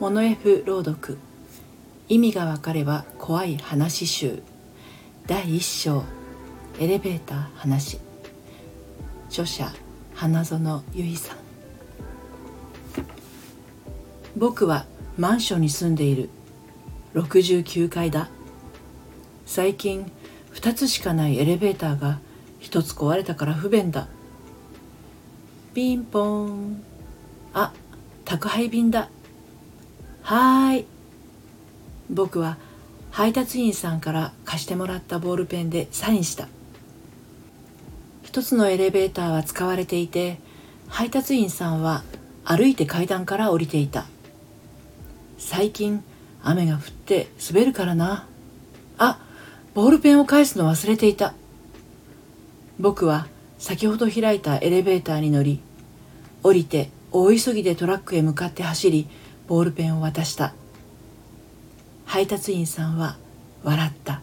モノ F 朗読。意味がわかれば怖い話集。第一章。エレベーター話。著者花園由衣さん。僕はマンションに住んでいる。69階だ。最近2つしかないエレベーターが1つ壊れたから不便だ。ピンポーン。あ宅配便だ。はーい。僕は配達員さんから貸してもらったボールペンでサインした。一つのエレベーターは使われていて配達員さんは歩いて階段から降りていた。最近雨が降って滑るからな。あボールペンを返すの忘れていた。僕は先ほど開いたエレベーターに乗り降りて大急ぎでトラックへ向かって走りボールペンを渡した。配達員さんは笑った。